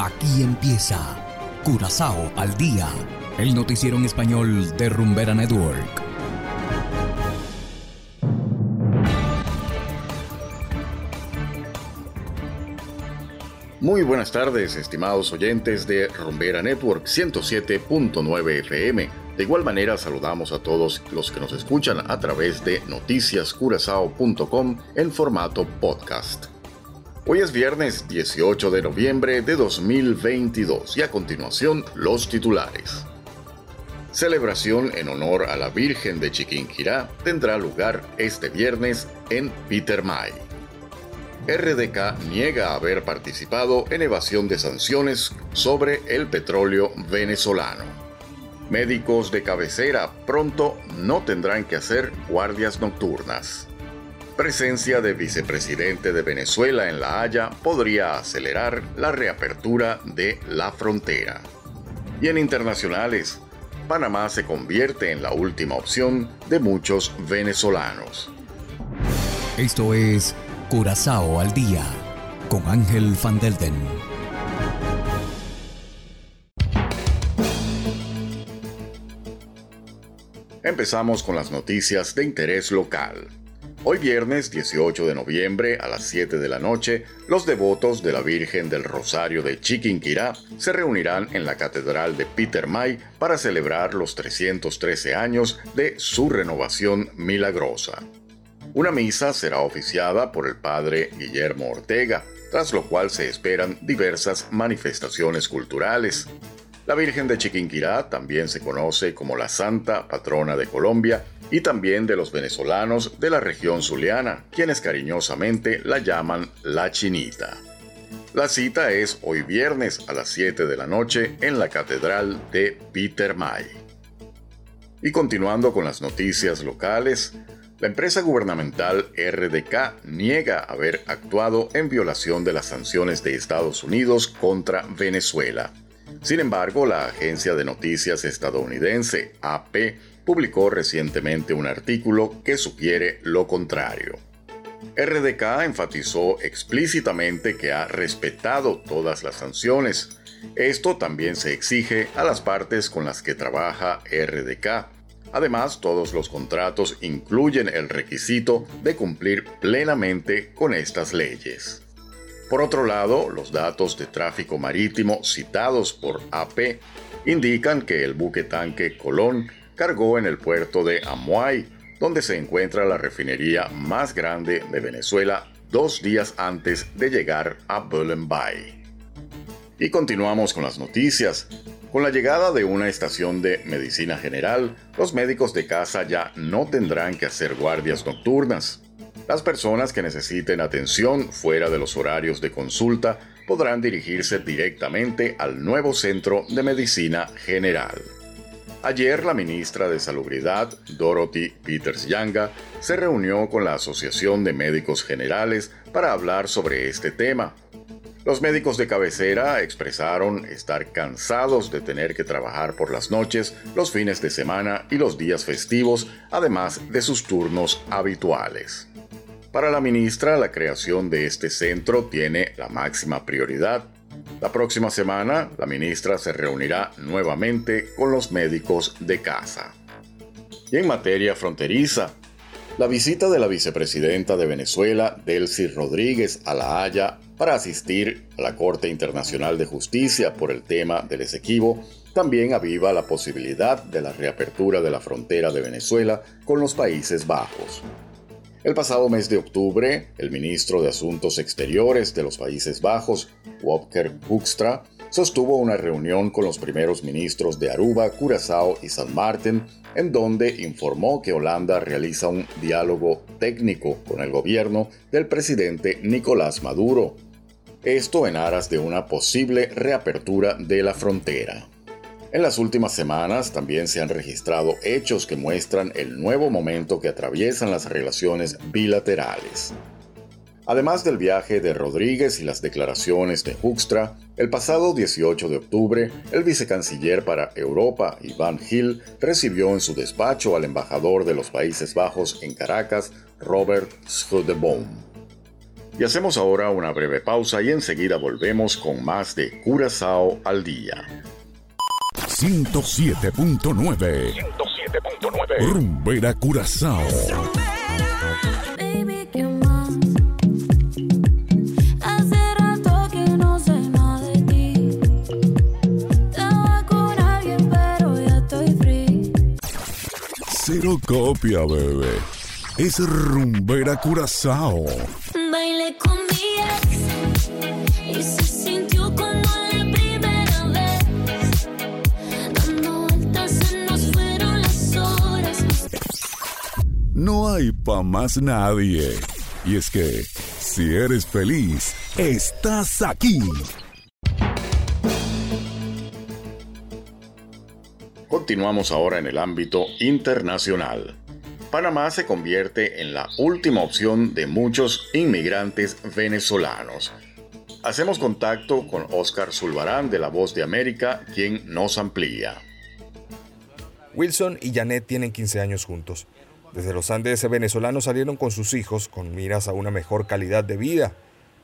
Aquí empieza Curazao al día, el noticiero en español de Rumbera Network. Muy buenas tardes, estimados oyentes de Rumbera Network 107.9 FM. De igual manera saludamos a todos los que nos escuchan a través de noticiascurazao.com en formato podcast. Hoy es viernes 18 de noviembre de 2022 y a continuación los titulares. Celebración en honor a la Virgen de Chiquinquirá tendrá lugar este viernes en Peter May. RDK niega haber participado en evasión de sanciones sobre el petróleo venezolano. Médicos de cabecera pronto no tendrán que hacer guardias nocturnas. Presencia de vicepresidente de Venezuela en La Haya podría acelerar la reapertura de la frontera. Y en internacionales, Panamá se convierte en la última opción de muchos venezolanos. Esto es Curazao al día con Ángel Van Delden. Empezamos con las noticias de interés local. Hoy viernes 18 de noviembre a las 7 de la noche, los devotos de la Virgen del Rosario de Chiquinquirá se reunirán en la Catedral de Peter May para celebrar los 313 años de su renovación milagrosa. Una misa será oficiada por el padre Guillermo Ortega, tras lo cual se esperan diversas manifestaciones culturales. La Virgen de Chiquinquirá también se conoce como la Santa Patrona de Colombia y también de los venezolanos de la región zuliana, quienes cariñosamente la llaman la Chinita. La cita es hoy viernes a las 7 de la noche en la Catedral de Peter May. Y continuando con las noticias locales, la empresa gubernamental RDK niega haber actuado en violación de las sanciones de Estados Unidos contra Venezuela. Sin embargo, la agencia de noticias estadounidense AP publicó recientemente un artículo que sugiere lo contrario. RDK enfatizó explícitamente que ha respetado todas las sanciones. Esto también se exige a las partes con las que trabaja RDK Además, todos los contratos incluyen el requisito de cumplir plenamente con estas leyes. Por otro lado, los datos de tráfico marítimo citados por AP indican que el buque tanque Colón cargó en el puerto de Amuay, donde se encuentra la refinería más grande de Venezuela, dos días antes de llegar a Bullen Bay. Y continuamos con las noticias. Con la llegada de una estación de medicina general, los médicos de casa ya no tendrán que hacer guardias nocturnas. Las personas que necesiten atención fuera de los horarios de consulta podrán dirigirse directamente al nuevo centro de medicina general. Ayer la ministra de Salubridad, Dorothy Peters Yanga, se reunió con la Asociación de Médicos Generales para hablar sobre este tema. Los médicos de cabecera expresaron estar cansados de tener que trabajar por las noches, los fines de semana y los días festivos, además de sus turnos habituales. Para la ministra, la creación de este centro tiene la máxima prioridad. La próxima semana, la ministra se reunirá nuevamente con los médicos de casa. Y en materia fronteriza, la visita de la vicepresidenta de Venezuela, Delcy Rodríguez, a La Haya para asistir a la Corte Internacional de Justicia por el tema del Esequibo, también aviva la posibilidad de la reapertura de la frontera de Venezuela con los Países Bajos. El pasado mes de octubre, el ministro de Asuntos Exteriores de los Países Bajos, Wopker Hoekstra, sostuvo una reunión con los primeros ministros de Aruba, Curazao y San Martín, en donde informó que Holanda realiza un diálogo técnico con el gobierno del presidente Nicolás Maduro, esto en aras de una posible reapertura de la frontera. En las últimas semanas también se han registrado hechos que muestran el nuevo momento que atraviesan las relaciones bilaterales. Además del viaje de Rodríguez y las declaraciones de Hoekstra, el pasado 18 de octubre, el vicecanciller para Europa, Iván Hill, recibió en su despacho al embajador de los Países Bajos en Caracas, Robert Schudeboom. Y hacemos ahora una breve pausa y enseguida volvemos con más de Curazao al día. 107.9 107.9 Rumbera Curazao. Cero copia, bebé. Es rumbera curazao. Baile con No hay pa' más nadie. Y es que, si eres feliz, estás aquí. Continuamos ahora en el ámbito internacional. Panamá se convierte en la última opción de muchos inmigrantes venezolanos. Hacemos contacto con Oscar Zulbarán de La Voz de América, quien nos amplía. Wilson y Janet tienen 15 años juntos. Desde los Andes venezolanos salieron con sus hijos con miras a una mejor calidad de vida,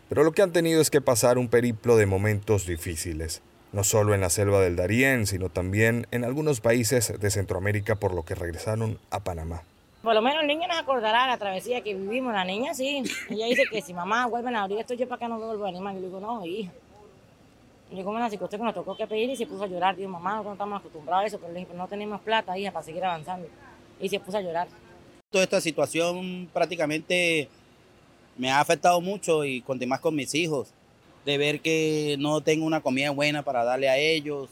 pero lo que han tenido es que pasar un periplo de momentos difíciles no solo en la selva del Darién, sino también en algunos países de Centroamérica, por lo que regresaron a Panamá. Por lo menos el niño nos acordará la travesía que vivimos. La niña sí. Ella dice que si mamá vuelven a abrir esto, yo para que no vuelvo a animar. Yo le digo, no, hija. Yo como una que nos tocó que pedir y se puso a llorar. Digo, mamá, no estamos acostumbrados a eso, pero le dije, no tenemos plata, hija, para seguir avanzando. Y se puso a llorar. Toda esta situación prácticamente me ha afectado mucho y con más con mis hijos de ver que no tengo una comida buena para darle a ellos.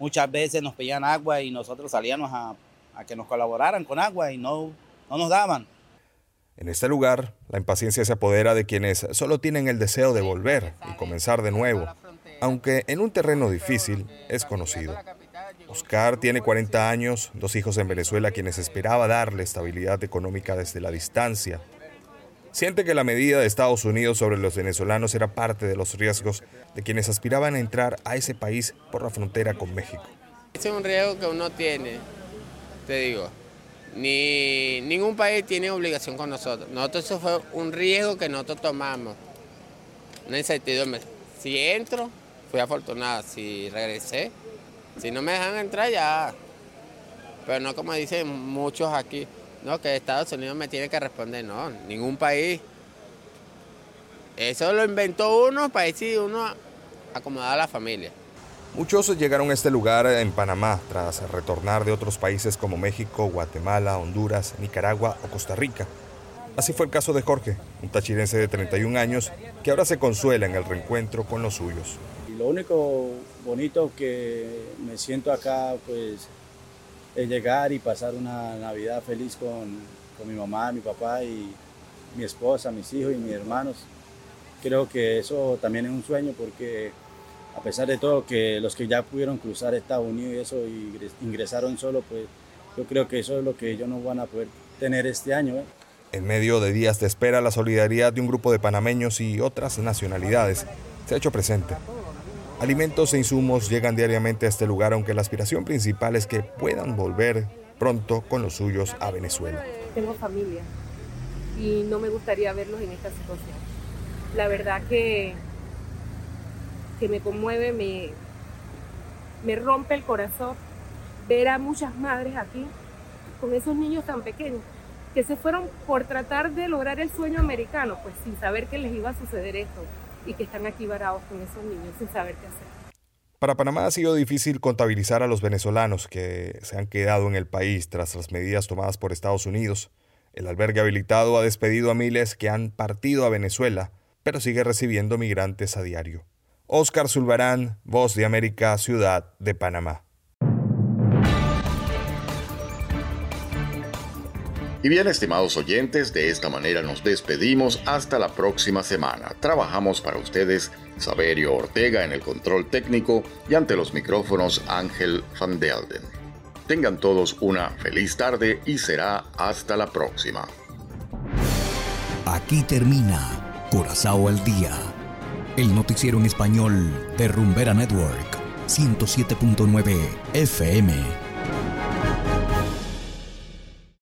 Muchas veces nos pedían agua y nosotros salíamos a, que nos colaboraran con agua y no, no nos daban. En este lugar, la impaciencia se apodera de quienes solo tienen el deseo de volver y comenzar de nuevo, aunque en un terreno difícil es conocido. Oscar tiene 40 años, dos hijos en Venezuela quienes esperaba darle estabilidad económica desde la distancia Siente que la medida de Estados Unidos sobre los venezolanos era parte de los riesgos de quienes aspiraban a entrar a ese país por la frontera con México. Es un riesgo que uno tiene, te digo. Ni ningún país tiene obligación con nosotros. Nosotros eso fue un riesgo que nosotros tomamos. Una incertidumbre. Si entro, fui afortunado. Si regresé, si no me dejan entrar ya. Pero no como dicen muchos aquí. No, que Estados Unidos me tiene que responder, no, ningún país. Eso lo inventó uno para decir uno acomodar a la familia. Muchos llegaron a este lugar en Panamá tras retornar de otros países como México, Guatemala, Honduras, Nicaragua o Costa Rica. Así fue el caso de Jorge, un tachirense de 31 años que ahora se consuela en el reencuentro con los suyos. Lo único bonito que me siento acá, pues llegar y pasar una Navidad feliz con, con, mi mamá, mi papá y mi esposa, mis hijos y mis hermanos. Creo que eso también es un sueño porque a pesar de todo que los que ya pudieron cruzar Estados Unidos y eso ingresaron solo, pues yo creo que eso es lo que ellos no van a poder tener este año. ¿eh? En medio de días de espera, la solidaridad de un grupo de panameños y otras nacionalidades se ha hecho presente. Alimentos e insumos llegan diariamente a este lugar, aunque la aspiración principal es que puedan volver pronto con los suyos a Venezuela. Tengo familia y no me gustaría verlos en esta situación. La verdad que, que me conmueve, me, me rompe el corazón ver a muchas madres aquí con esos niños tan pequeños que se fueron por tratar de lograr el sueño americano, pues sin saber que les iba a suceder esto y que están aquí varados con esos niños sin saber qué hacer. Para Panamá ha sido difícil contabilizar a los venezolanos que se han quedado en el país tras las medidas tomadas por Estados Unidos. El albergue habilitado ha despedido a miles que han partido a Venezuela, pero sigue recibiendo migrantes a diario. Oscar Zulbarán, Voz de América, Ciudad de Panamá. Y bien, estimados oyentes, de esta manera nos despedimos hasta la próxima semana. Trabajamos para ustedes Saberio Ortega en el control técnico y ante los micrófonos Ángel Van Delden. Tengan todos una feliz tarde y será hasta la próxima. Aquí termina Corazao al Día, el noticiero en español de Rumbera Network, 107.9 FM.